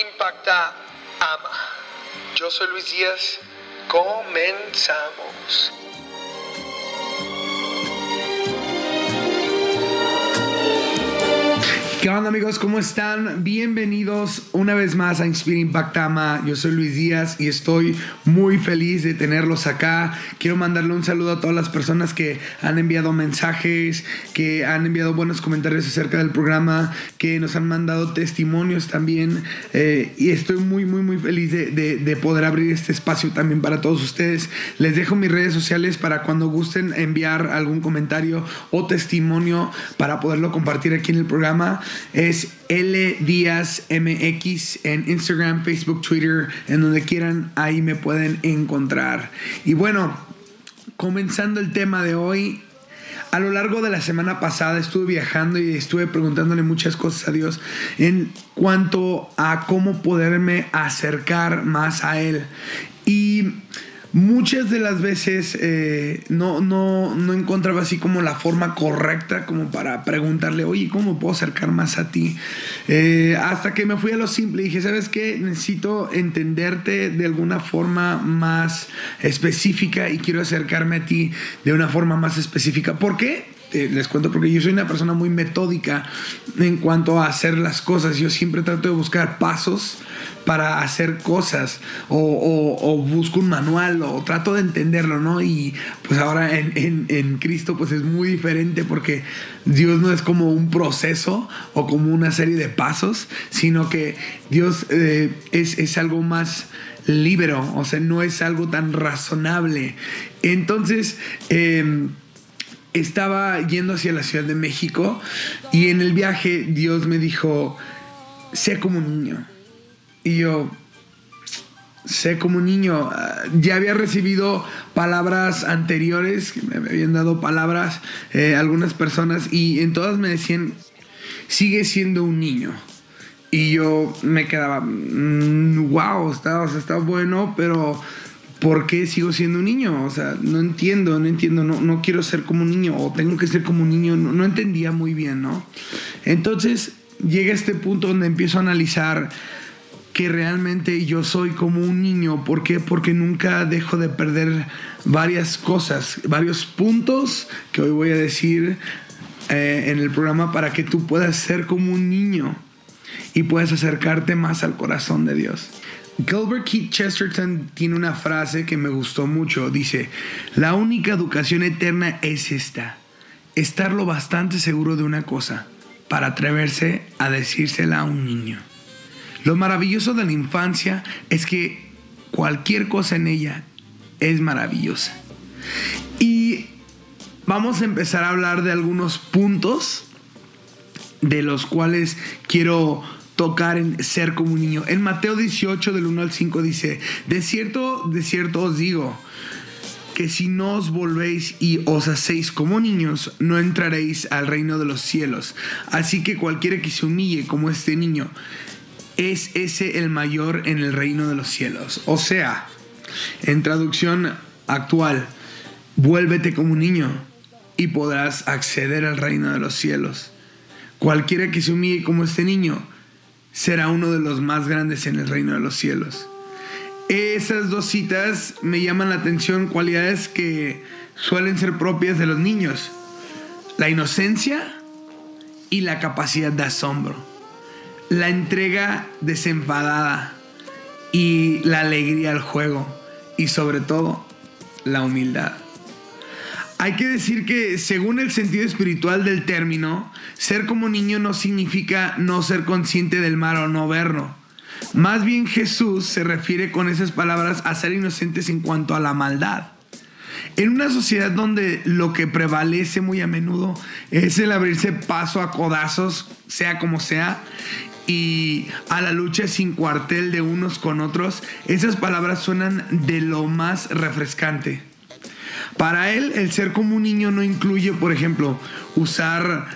impacta, ama. Yo soy Luis Díaz. Comenzamos. ¿Qué onda amigos? ¿Cómo están? Bienvenidos una vez más a Inspira Impactama. Yo soy Luis Díaz y estoy muy feliz de tenerlos acá. Quiero mandarle un saludo a todas las personas que han enviado mensajes, que han enviado buenos comentarios acerca del programa, que nos han mandado testimonios también. Eh, y estoy muy, muy, muy feliz de, de poder abrir este espacio también para todos ustedes. Les dejo mis redes sociales para cuando gusten enviar algún comentario o testimonio para poderlo compartir aquí en el programa es L Díaz MX en Instagram, Facebook, Twitter, en donde quieran, ahí me pueden encontrar. Y bueno, comenzando el tema de hoy, a lo largo de la semana pasada estuve viajando y estuve preguntándole muchas cosas a Dios en cuanto a cómo poderme acercar más a Él. Y muchas de las veces eh, no, no, no encontraba así como la forma correcta como para preguntarle, oye, ¿cómo puedo acercar más a ti? Eh, hasta que me fui a lo simple y dije, ¿sabes qué? Necesito entenderte de alguna forma más específica y quiero acercarme a ti de una forma más específica. ¿Por qué? Eh, les cuento porque yo soy una persona muy metódica en cuanto a hacer las cosas. Yo siempre trato de buscar pasos para hacer cosas o, busco un manual o trato de entenderlo, ¿no? Y pues ahora en, Cristo pues es muy diferente porque Dios no es como un proceso o como una serie de pasos, sino que Dios eh, es, algo más libero, o sea, no es algo tan razonable. Entonces, em, estaba yendo hacia la Ciudad de México y en el viaje Dios me dijo, sé como un niño. Y yo, sé como un niño, ya había recibido palabras anteriores, me habían dado palabras eh, algunas personas y en todas me decían, sigue siendo un niño. Y yo me quedaba, wow, mm, está bueno, pero ¿por qué sigo siendo un niño? O sea, no entiendo, no entiendo, no, no quiero ser como un niño o tengo que ser como un niño, no, no entendía muy bien, ¿no? Entonces llega este punto donde empiezo a analizar que realmente yo soy como un niño. ¿Por qué? Porque nunca dejo de perder varias cosas, varios puntos que hoy voy a decir eh, en el programa para que tú puedas ser como un niño y puedas acercarte más al corazón de Dios. Gilbert Keith Chesterton tiene una frase que me gustó mucho. Dice, la única educación eterna es esta, estar lo bastante seguro de una cosa para atreverse a decírsela a un niño. Lo maravilloso de la infancia es que cualquier cosa en ella es maravillosa. Y vamos a empezar a hablar de algunos puntos de los cuales quiero tocar en ser como un niño. En Mateo 18 del 1 al 5 dice, de cierto, de cierto os digo, que si no os volvéis y os hacéis como niños, no entraréis al reino de los cielos. Así que cualquiera que se humille como este niño, es ese el mayor en el reino de los cielos. O sea, en traducción actual, vuélvete como un niño y podrás acceder al reino de los cielos. Cualquiera que se humille como este niño será uno de los más grandes en el reino de los cielos. Esas dos citas me llaman la atención, cualidades que suelen ser propias de los niños. La inocencia y la capacidad de asombro la entrega desenfadada y la alegría al juego y sobre todo la humildad. Hay que decir que según el sentido espiritual del término, ser como niño no significa no ser consciente del mal o no verlo. Más bien Jesús se refiere con esas palabras a ser inocentes en cuanto a la maldad. En una sociedad donde lo que prevalece muy a menudo es el abrirse paso a codazos, sea como sea, y a la lucha sin cuartel de unos con otros, esas palabras suenan de lo más refrescante. Para él, el ser como un niño no incluye, por ejemplo, usar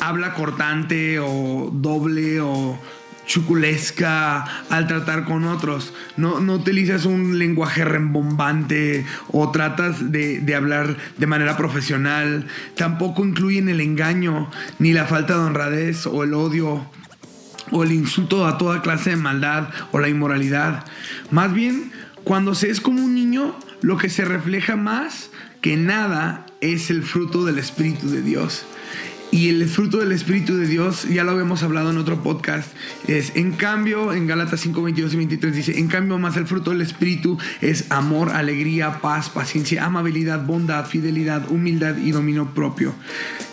habla cortante o doble o chuculesca al tratar con otros. No, no utilizas un lenguaje rembombante o tratas de, de, hablar de manera profesional. Tampoco incluyen el engaño, ni la falta de honradez o el odio o el insulto a toda clase de maldad o la inmoralidad. Más bien, cuando se es como un niño, lo que se refleja más que nada es el fruto del Espíritu de Dios. Y el fruto del Espíritu de Dios, ya lo habíamos hablado en otro podcast, es en cambio, en Gálatas 5, 22 y 23 dice, en cambio más el fruto del Espíritu es amor, alegría, paz, paciencia, amabilidad, bondad, fidelidad, humildad y dominio propio.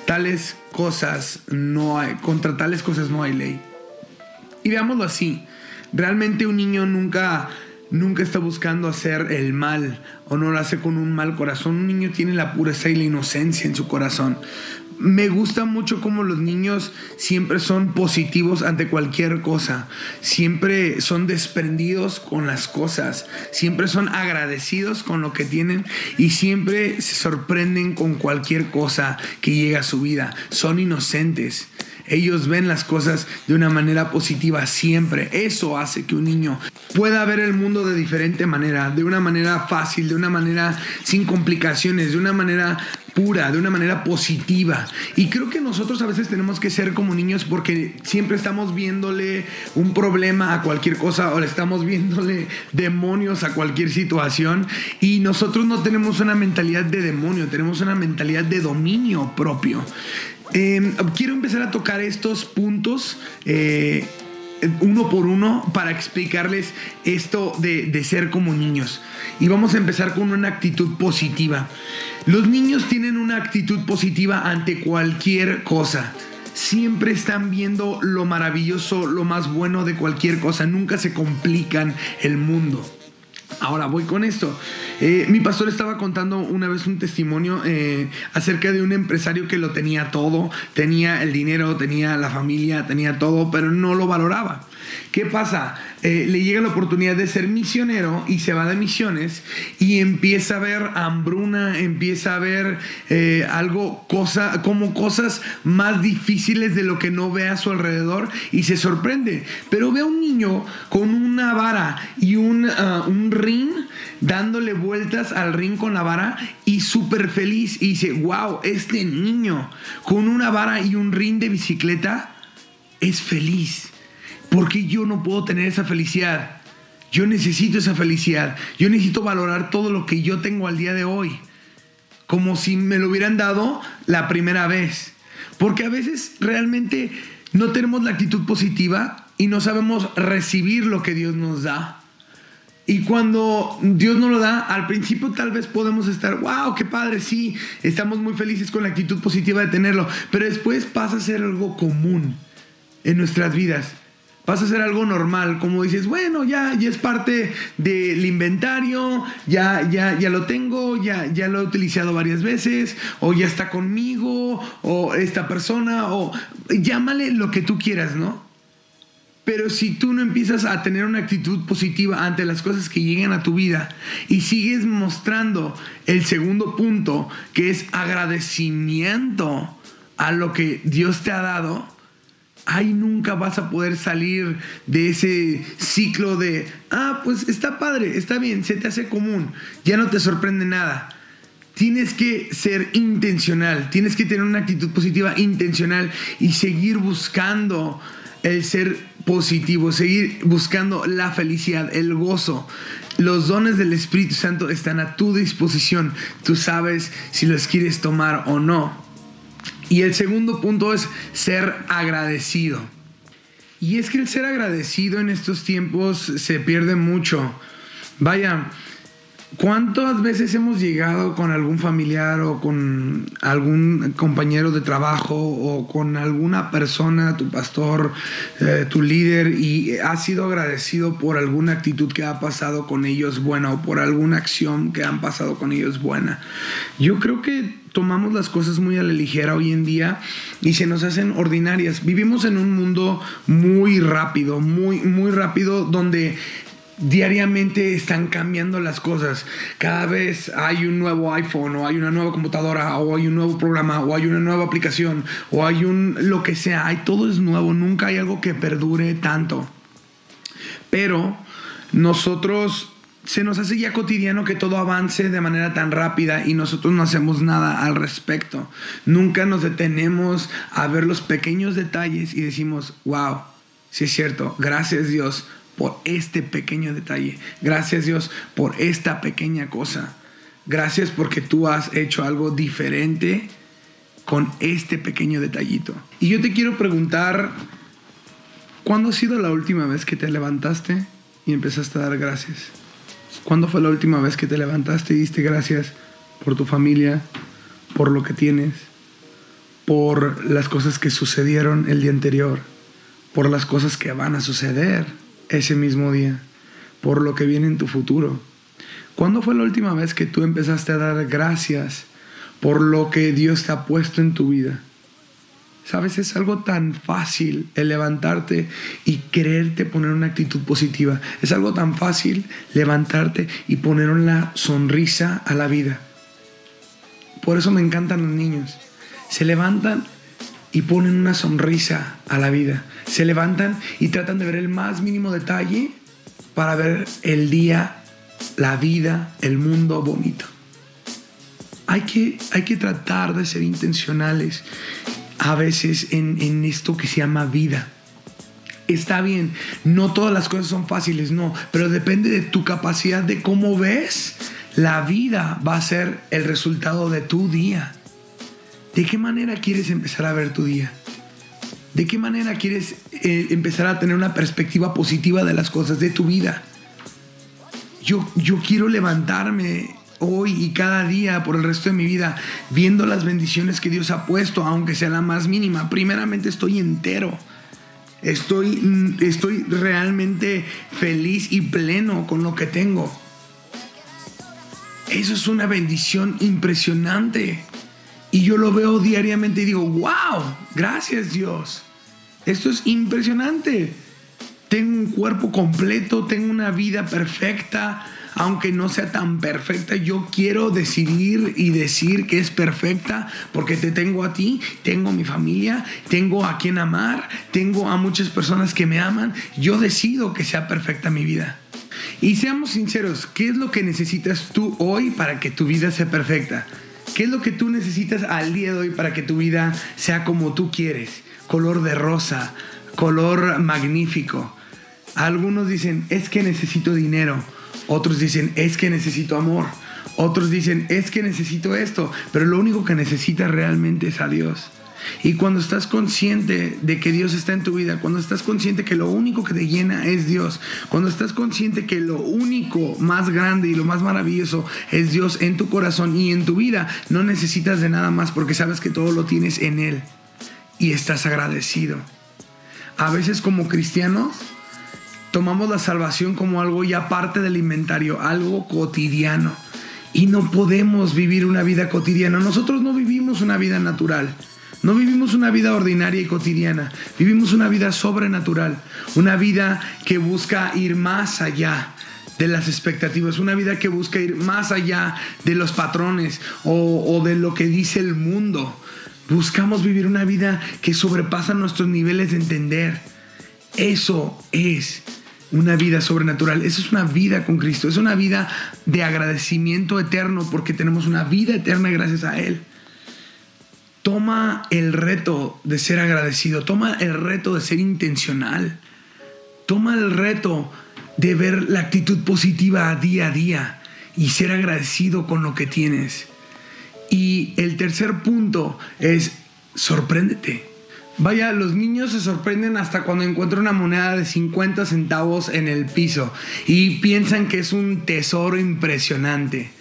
Tales cosas no hay, contra tales cosas no hay ley. Y veámoslo así, realmente un niño nunca nunca está buscando hacer el mal o no lo hace con un mal corazón. Un niño tiene la pureza y la inocencia en su corazón me gusta mucho cómo los niños siempre son positivos ante cualquier cosa, siempre son desprendidos con las cosas, siempre son agradecidos con lo que tienen y siempre se sorprenden con cualquier cosa que llega a su vida, son inocentes. Ellos ven las cosas de una manera positiva siempre. Eso hace que un niño pueda ver el mundo de diferente manera, de una manera fácil, de una manera sin complicaciones, de una manera pura, de una manera positiva. Y creo que nosotros a veces tenemos que ser como niños porque siempre estamos viéndole un problema a cualquier cosa o le estamos viéndole demonios a cualquier situación. Y nosotros no tenemos una mentalidad de demonio, tenemos una mentalidad de dominio propio. Em, quiero empezar a tocar estos puntos. Eh, uno por uno para explicarles esto de, de, ser como niños. Y vamos a empezar con una actitud positiva. Los niños tienen una actitud positiva ante cualquier cosa. Siempre están viendo lo maravilloso, lo más bueno de cualquier cosa. Nunca se complican el mundo. Ahora voy con esto. Eh, mi pastor estaba contando una vez un testimonio eh, acerca de un empresario que lo tenía todo, tenía el dinero, tenía la familia, tenía todo, pero no lo valoraba. ¿Qué pasa? Eh, le llega la oportunidad de ser misionero y se va de misiones y empieza a ver hambruna, empieza a ver algo, cosa, como cosas más difíciles de lo que no ve a su alrededor y se sorprende. Pero ve a un niño con una vara y un, ah, un dándole vueltas al ring con la vara y súper feliz. Y dice, wow, este niño con una vara y un ring de bicicleta es feliz. porque yo no puedo tener esa felicidad? Yo necesito esa felicidad. Yo necesito valorar todo lo que yo tengo al día de hoy. Como si me lo hubieran dado la primera vez. Porque a veces realmente no tenemos la actitud positiva y no sabemos recibir lo que Dios nos da. Y cuando Dios nos lo da, al principio tal vez podemos estar, wow, qué padre, sí, estamos muy felices con la actitud positiva de tenerlo, pero después pasa a ser algo común en nuestras vidas. Pasa a ser algo normal, como dices, bueno, ya, ya es parte del inventario, ya, ya, ya lo tengo, ya, ya lo he utilizado varias veces, o ya está conmigo, o esta persona, o llámale lo que tú quieras, ¿no? Pero si tú no empiezas a tener una actitud positiva ante las cosas que llegan a tu vida y sigues mostrando el segundo punto, que es agradecimiento a lo que Dios te ha dado, ahí nunca vas a poder salir de ese ciclo de, ah, pues está padre, está bien, se te hace común, ya no te sorprende nada. Tienes que ser intencional, tienes que tener una actitud positiva intencional y seguir buscando el ser positivo, seguir buscando la felicidad, el gozo. Los dones del Espíritu Santo están a tu disposición. Tú sabes si los quieres tomar o no. Y el segundo punto es ser agradecido. Y es que el ser agradecido en estos tiempos se pierde mucho. Vaya, ¿Cuántas veces hemos llegado con algún familiar o con algún compañero de trabajo o con alguna persona, tu pastor, eh, tu líder, y has sido agradecido por alguna actitud que ha pasado con ellos buena o por alguna acción que han pasado con ellos buena? Yo creo que tomamos las cosas muy a la ligera hoy en día y se nos hacen ordinarias. Vivimos en un mundo muy rápido, muy, muy rápido, donde diariamente están cambiando las cosas. Cada vez hay un nuevo iPhone o hay una nueva computadora o hay un nuevo programa o hay una nueva aplicación o hay un lo que sea. Hay todo es nuevo. Nunca hay algo que perdure tanto. Pero nosotros se nos hace ya cotidiano que todo avance de manera tan rápida y nosotros no hacemos nada al respecto. Nunca nos detenemos a ver los pequeños detalles y decimos, wow, sí es cierto, gracias Dios por este pequeño detalle. Gracias Dios por esta pequeña cosa. Gracias porque tú has hecho algo diferente con este pequeño detallito. Y yo te quiero preguntar, ¿cuándo ha sido la última vez que te levantaste y empezaste a dar gracias? ¿Cuándo fue la última vez que te levantaste y diste gracias por tu familia, por lo que tienes, por las cosas que sucedieron el día anterior, por las cosas que van a suceder? Ese mismo día, por lo que viene en tu futuro. ¿Cuándo fue la última vez que tú empezaste a dar gracias por lo que Dios te ha puesto en tu vida? Sabes, es algo tan fácil el levantarte y quererte poner una actitud positiva. Es algo tan fácil levantarte y poner una sonrisa a la vida. Por eso me encantan los niños. Se levantan y ponen una sonrisa a la vida. Se levantan y tratan de ver el más mínimo detalle para ver el día, la vida, el mundo bonito. Hay que, hay que tratar de ser intencionales a veces en, en esto que se llama vida. Está bien, no todas las cosas son fáciles, no, pero depende de tu capacidad de cómo ves. La vida va a ser el resultado de tu día. ¿De qué manera quieres empezar a ver tu día? ¿De qué manera quieres eh, empezar a tener una perspectiva positiva de las cosas de tu vida? Yo, yo quiero levantarme hoy y cada día por el resto de mi vida viendo las bendiciones que Dios ha puesto, aunque sea la más mínima. Primeramente estoy entero. Estoy, estoy realmente feliz y pleno con lo que tengo. Eso es una bendición impresionante. Y yo lo veo diariamente y digo, wow, gracias Dios. Esto es impresionante. Tengo un cuerpo completo, tengo una vida perfecta, aunque no sea tan perfecta, yo quiero decidir y decir que es perfecta porque te tengo a ti, tengo a mi familia, tengo a quien amar, tengo a muchas personas que me aman. Yo decido que sea perfecta mi vida. Y seamos sinceros, ¿qué es lo que necesitas tú hoy para que tu vida sea perfecta? ¿Qué es lo que tú necesitas al día de hoy para que tu vida sea como tú quieres? Color de rosa, color magnífico. Algunos dicen, es que necesito dinero. Otros dicen, es que necesito amor. Otros dicen, es que necesito esto. Pero lo único que necesitas realmente es a Dios. Y cuando estás consciente de que Dios está en tu vida, cuando estás consciente que lo único que te llena es Dios, cuando estás consciente que lo único más grande y lo más maravilloso es Dios en tu corazón y en tu vida, no necesitas de nada más porque sabes que todo lo tienes en Él y estás agradecido. A veces como cristianos tomamos la salvación como algo ya parte del inventario, algo cotidiano. Y no podemos vivir una vida cotidiana. Nosotros no vivimos una vida natural. No vivimos una vida ordinaria y cotidiana, vivimos una vida sobrenatural, una vida que busca ir más allá de las expectativas, una vida que busca ir más allá de los patrones o, de lo que dice el mundo. Buscamos vivir una vida que sobrepasa nuestros niveles de entender. Eso es una vida sobrenatural. Eso es una vida con Cristo. Es una vida de agradecimiento eterno porque tenemos una vida eterna gracias a Él. Toma el reto de ser agradecido, toma el reto de ser intencional, toma el reto de ver la actitud positiva día a día y ser agradecido con lo que tienes. Y el tercer punto es sorpréndete. Vaya, los niños se sorprenden hasta cuando encuentran una moneda de 50 centavos en el piso y piensan que es un tesoro impresionante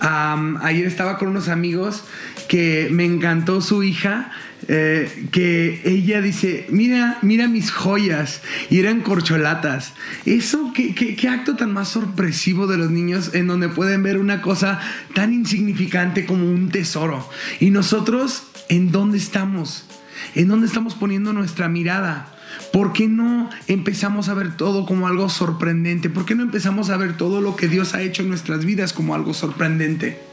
ayer estaba con unos amigos que me encantó su hija. Eh, que ella dice, mira, mira mis joyas, y eran corcholatas. Eso, ¿qué, qué, acto tan más sorpresivo de los niños en donde pueden ver una cosa tan insignificante como un tesoro. Y nosotros, ¿en dónde estamos? ¿En dónde estamos poniendo nuestra mirada? ¿Por qué no empezamos a ver todo como algo sorprendente? ¿Por qué no empezamos a ver todo lo que Dios ha hecho en nuestras vidas como algo sorprendente?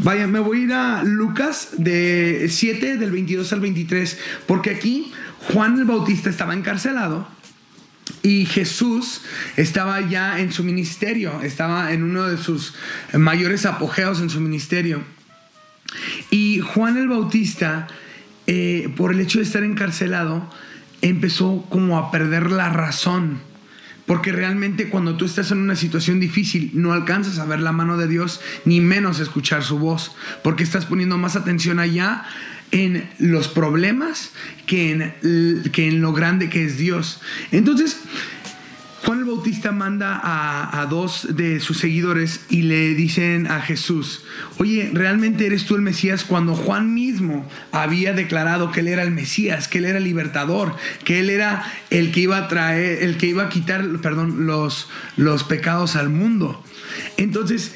Vaya, me voy a ir a Lucas de 7 del 22 al 23, porque aquí Juan el Bautista estaba encarcelado y Jesús estaba ya en su ministerio, estaba en uno de sus mayores apogeos en su ministerio. Y Juan el Bautista, eh, por el hecho de estar encarcelado, empezó como a perder la razón. Porque realmente cuando tú estás en una situación difícil no alcanzas a ver la mano de Dios ni menos escuchar su voz. Porque estás poniendo más atención allá en los problemas que en, que en lo grande que es Dios. Entonces, Bautista manda a, dos de sus seguidores y le dicen a Jesús, oye, ¿realmente eres tú el Mesías? Cuando Juan mismo había declarado que él era el Mesías, que él era el libertador, que él era el que iba a traer, el que iba a quitar, perdón, los, los pecados al mundo. Entonces,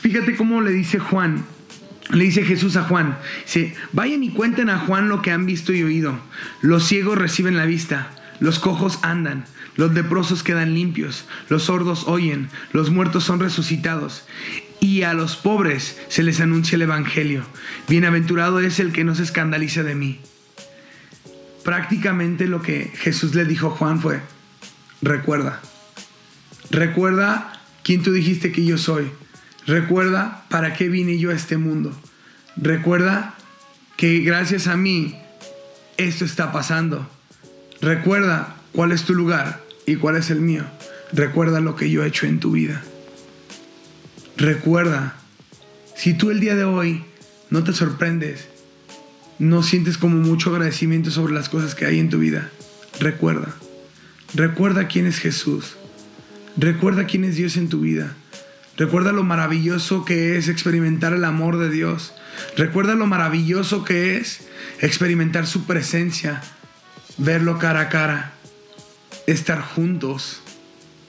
fíjate cómo le dice Juan, le dice Jesús a Juan, vayan y cuenten a Juan lo que han visto y oído. Los ciegos reciben la vista, los cojos andan, los leprosos quedan limpios, los sordos oyen, los muertos son resucitados. Y a los pobres se les anuncia el Evangelio. Bienaventurado es el que no se escandaliza de mí. Prácticamente lo que Jesús le dijo a Juan fue, recuerda, recuerda quién tú dijiste que yo soy Recuerda para qué vine yo a este mundo. Recuerda que gracias a mí esto está pasando. Recuerda cuál es tu lugar y cuál es el mío. Recuerda lo que yo he hecho en tu vida. Recuerda, si tú el día de hoy no te sorprendes, no sientes como mucho agradecimiento sobre las cosas que hay en tu vida, recuerda. Recuerda quién es Jesús. Recuerda quién es Dios en tu vida. Recuerda lo maravilloso que es experimentar el amor de Dios. Recuerda lo maravilloso que es experimentar su presencia, verlo cara a cara, estar juntos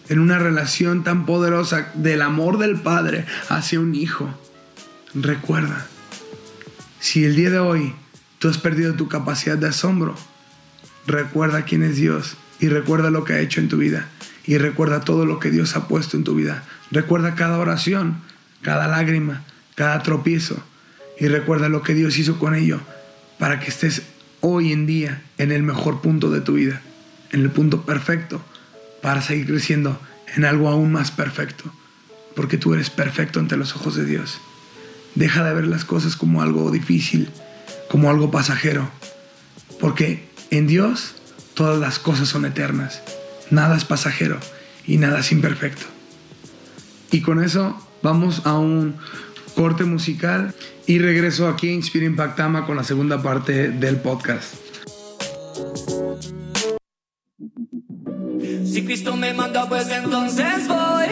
en una relación tan poderosa del amor del Padre hacia un hijo. Recuerda, si el día de hoy tú has perdido tu capacidad de asombro, recuerda quién es Dios y recuerda lo que ha hecho en tu vida y recuerda todo lo que Dios ha puesto en tu vida Recuerda cada oración, cada lágrima, cada tropiezo y recuerda lo que Dios hizo con ello para que estés hoy en día en el mejor punto de tu vida, en el punto perfecto para seguir creciendo en algo aún más perfecto, porque tú eres perfecto ante los ojos de Dios. Deja de ver las cosas como algo difícil, como algo pasajero, porque en Dios todas las cosas son eternas, nada es pasajero y nada es imperfecto. Y con eso vamos a un corte musical y regreso aquí a Inspira Impactama con la segunda parte del podcast. Si Cristo me manda, pues entonces voy.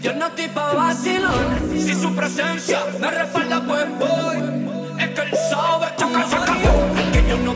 Yo no estoy pa' vacilón. Si su presencia me respalda, pues voy. Es que él sabe que. Que yo no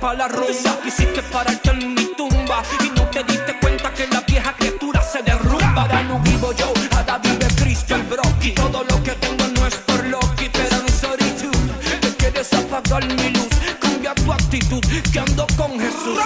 la rumba. Quisiste pararte en mi tumba y no te diste cuenta que la vieja criatura se derrumba. Ahora no vivo yo, ahora vive Cristo el broki. Todo lo que tengo no es por Loki, pero en solitud te quieres apagar mi luz. Cambia tu actitud, que ando con Jesús.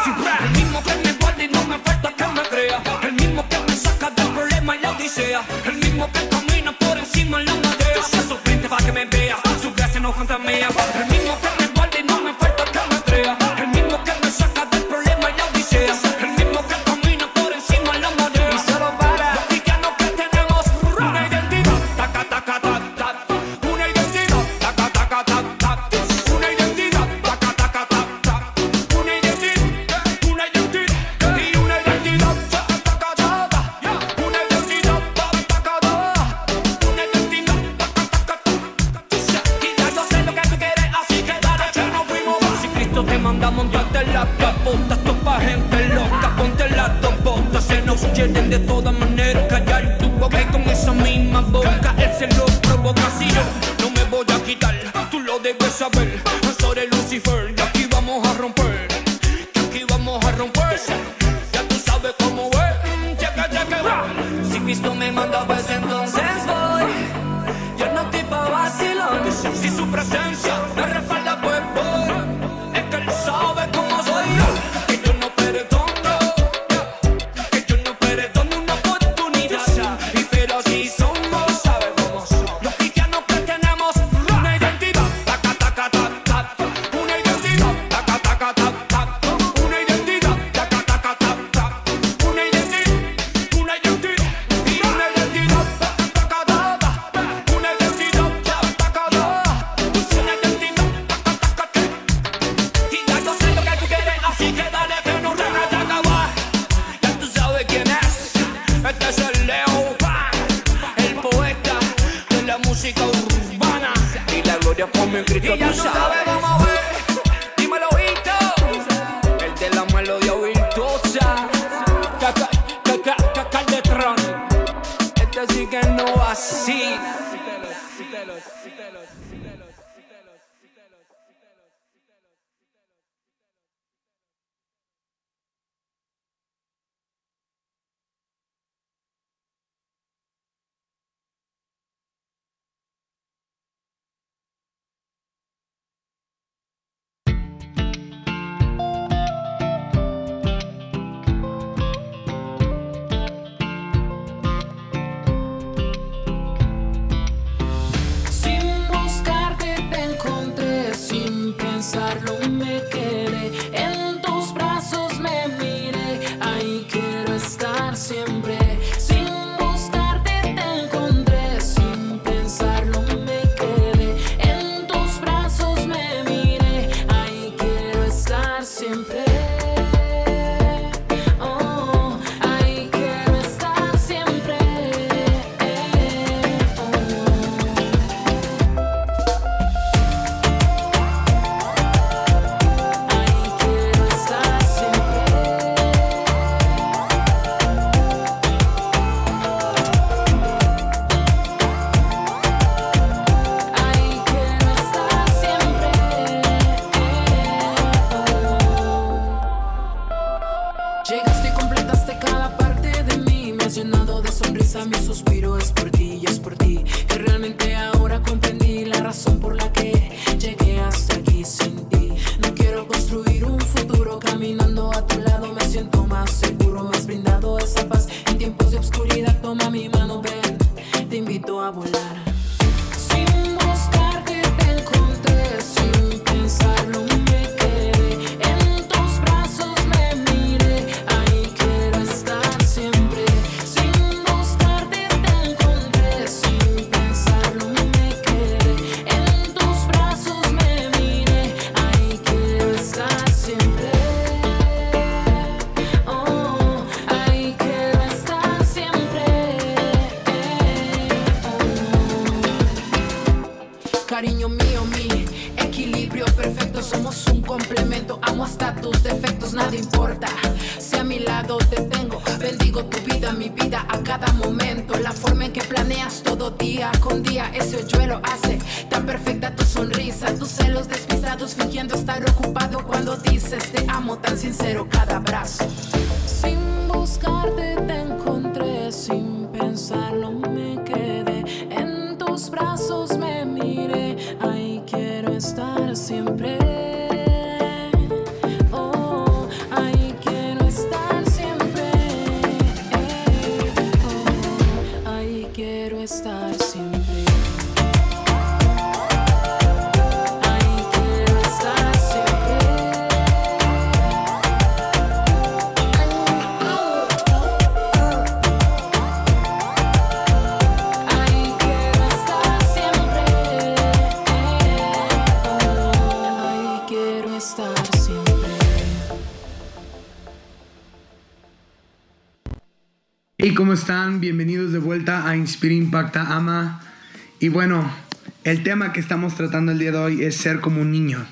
Te amo, tan sincero cada abrazo. Sin buscarte te están? Bienvenidos de vuelta a Inspira Impacta Ama. Y bueno, el tema que estamos tratando el día de hoy es ser como un niño.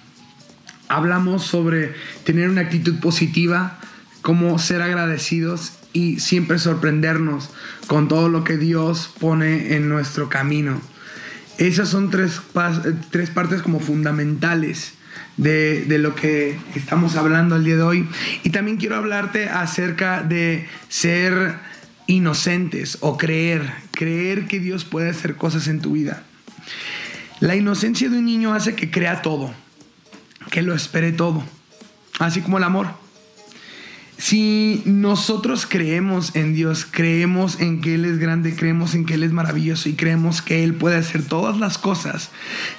Hablamos sobre tener una actitud positiva, cómo ser agradecidos y siempre sorprendernos con todo lo que Dios pone en nuestro camino. Esas son tres, tres partes como fundamentales de, de lo que estamos hablando el día de hoy. Y también quiero hablarte acerca de ser inocentes o creer, creer que Dios puede hacer cosas en tu vida. La inocencia de un niño hace que crea todo, que lo espere todo, así como el amor. Si nosotros creemos en Dios, creemos en que Él es grande, creemos en que Él es maravilloso y creemos que Él puede hacer todas las cosas,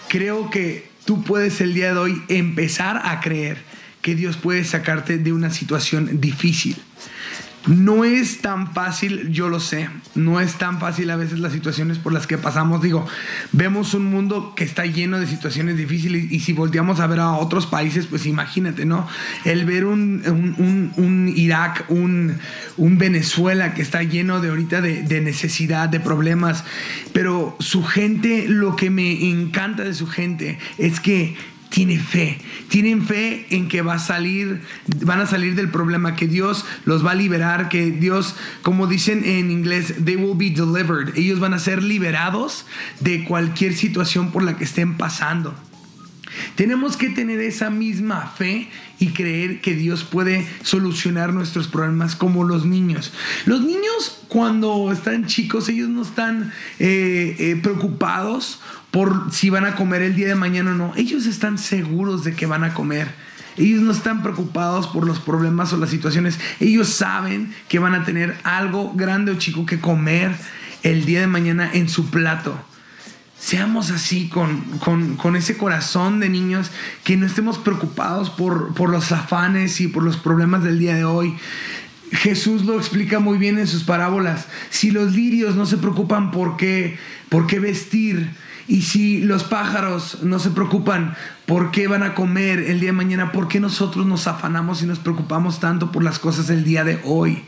creo que tú puedes el día de hoy empezar a creer que Dios puede sacarte de una situación difícil. No es tan fácil, yo lo sé, no es tan fácil a veces las situaciones por las que pasamos. Digo, vemos un mundo que está lleno de situaciones difíciles y si volteamos a ver a otros países, pues imagínate, ¿no? El ver un, un, un, Irak, un, Venezuela que está lleno de ahorita de, de necesidad, de problemas, pero su gente, lo que me encanta de su gente es que tiene fe. Tienen fe en que va a salir, van a salir del problema, que Dios los va a liberar, que Dios, como dicen en inglés, they will be delivered. Ellos van a ser liberados de cualquier situación por la que estén pasando. Tenemos que tener esa misma fe y creer que Dios puede solucionar nuestros problemas como los niños. Los niños cuando están chicos, ellos no están eh, eh, preocupados por si van a comer el día de mañana o no. Ellos están seguros de que van a comer. Ellos no están preocupados por los problemas o las situaciones. Ellos saben que van a tener algo grande o chico que comer el día de mañana en su plato. Seamos así, con, con, ese corazón de niños, que no estemos preocupados por, por los afanes y por los problemas del día de hoy. Jesús lo explica muy bien en sus parábolas. Si los lirios no se preocupan por qué, por qué vestir, y si los pájaros no se preocupan por qué van a comer el día de mañana, ¿por qué nosotros nos afanamos y nos preocupamos tanto por las cosas del día de hoy?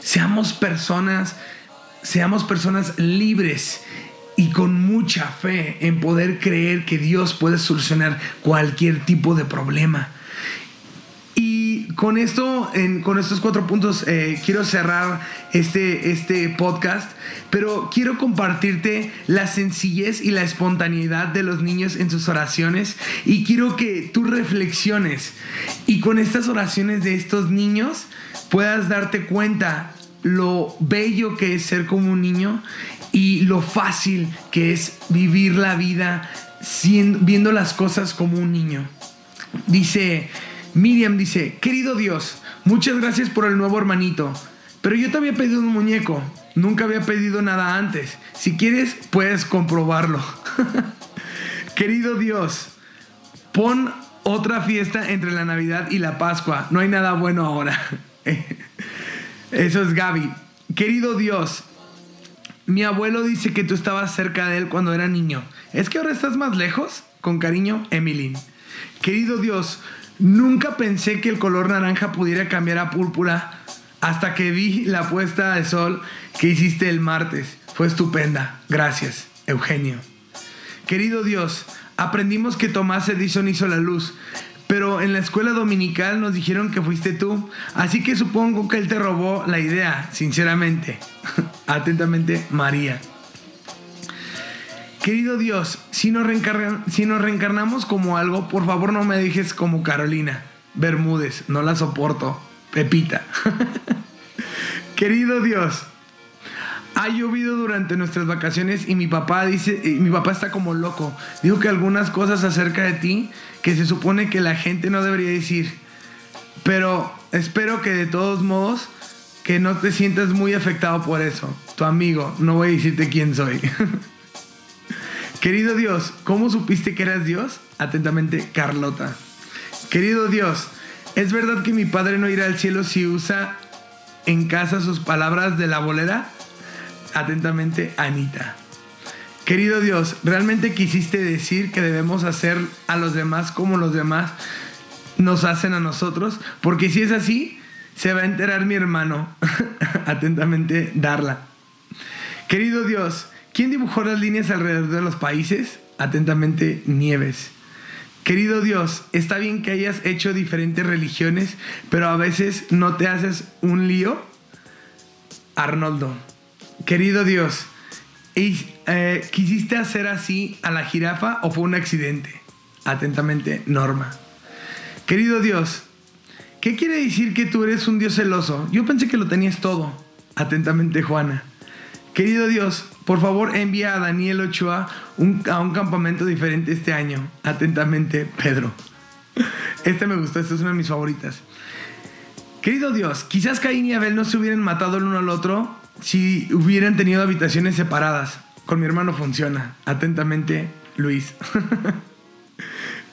Seamos personas, seamos personas libres y con mucha fe en poder creer que Dios puede solucionar cualquier tipo de problema. Y con esto, con estos cuatro puntos, eh, quiero cerrar este, este podcast, pero quiero compartirte la sencillez y la espontaneidad de los niños en sus oraciones y quiero que tú reflexiones y con estas oraciones de estos niños puedas darte cuenta lo bello que es ser como un niño y lo fácil que es vivir la vida viendo las cosas como un niño. Dice, Miriam dice, querido Dios, muchas gracias por el nuevo hermanito, pero yo te había pedido un muñeco, nunca había pedido nada antes. Si quieres, puedes comprobarlo. querido Dios, pon otra fiesta entre la Navidad y la Pascua, no hay nada bueno ahora. Eso es Gaby. Querido Dios, mi abuelo dice que tú estabas cerca de él cuando era niño. ¿Es que ahora estás más lejos? Con cariño, Emilyn. Querido Dios, nunca pensé que el color naranja pudiera cambiar a púrpura hasta que vi la puesta de sol que hiciste el martes. Fue estupenda. Gracias, Eugenio. Querido Dios, aprendimos que Tomás Edison hizo la luz, pero en la escuela dominical nos dijeron que fuiste tú, así que supongo que él te robó la idea, sinceramente. Atentamente, María. Querido Dios, si nos, reencarnamos como algo, por favor no me dejes como Carolina. Bermúdez, no la soporto. Pepita. Querido Dios, ha llovido durante nuestras vacaciones y mi papá dice, mi papá está como loco. Dijo que algunas cosas acerca de ti que se supone que la gente no debería decir. Pero espero que de todos modos que no te sientas muy afectado por eso. Tu amigo, no voy a decirte quién soy. Querido Dios, ¿cómo supiste que eras Dios? Atentamente, Carlota. Querido Dios, ¿es verdad que mi padre no irá al cielo si usa en casa sus palabras de la bolera? Atentamente, Anita. Querido Dios, ¿realmente quisiste decir que debemos hacer a los demás como los demás nos hacen a nosotros? Porque si es así, se va a enterar mi hermano. Atentamente, Darla. Querido Dios, ¿quién dibujó las líneas alrededor de los países? Atentamente, Nieves. Querido Dios, está bien que hayas hecho diferentes religiones, pero a veces no te haces un lío. Arnoldo. Querido Dios, ¿Y, eh, ¿Quisiste hacer así a la jirafa o fue un accidente? Atentamente, Norma. Querido Dios, ¿qué quiere decir que tú eres un Dios celoso? Yo pensé que lo tenías todo. Atentamente, Juana. Querido Dios, por favor envía a Daniel Ochoa a un campamento diferente este año. Atentamente, Pedro. Este me gustó, esta es una de mis favoritas. Querido Dios, quizás Caín y Abel no se hubieran matado el uno al otro si hubieran tenido habitaciones separadas. Con mi hermano funciona. Atentamente, Luis.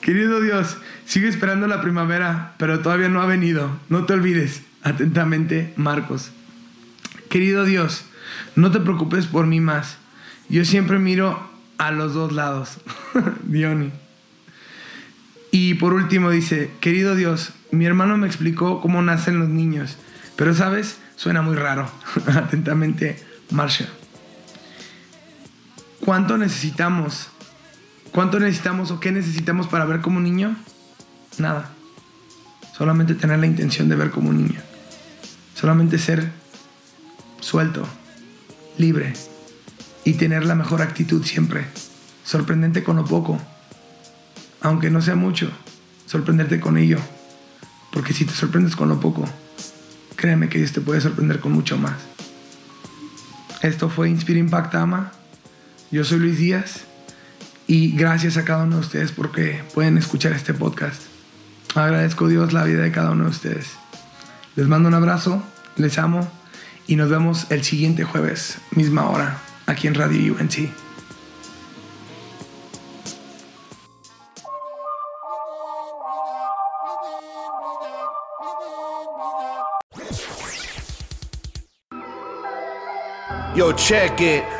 Querido Dios, sigue esperando la primavera, pero todavía no ha venido. No te olvides. Atentamente, Marcos. Querido Dios, no te preocupes por mí más. Yo siempre miro a los dos lados. Diony. Y por último dice, querido Dios, mi hermano me explicó cómo nacen los niños, pero sabes, suena muy raro. Atentamente, Marcia. ¿Cuánto necesitamos? ¿Cuánto necesitamos o qué necesitamos para ver como niño? Nada. Solamente tener la intención de ver como niño. Solamente ser suelto, libre y tener la mejor actitud siempre. Sorprendente con lo poco aunque no sea mucho, sorprenderte con ello. Porque si te sorprendes con lo poco, créeme que Dios te puede sorprender con mucho más. Esto fue Inspira Impact Ama. Yo soy Luis Díaz y gracias a cada uno de ustedes porque pueden escuchar este podcast. Agradezco a Dios la vida de cada uno de ustedes. Les mando un abrazo, les amo y nos vemos el siguiente jueves, misma hora, aquí en Radio UNT. Yo cheque,